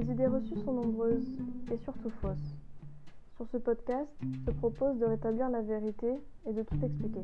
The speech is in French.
Les idées reçues sont nombreuses et surtout fausses. Sur ce podcast, je propose de rétablir la vérité et de tout expliquer.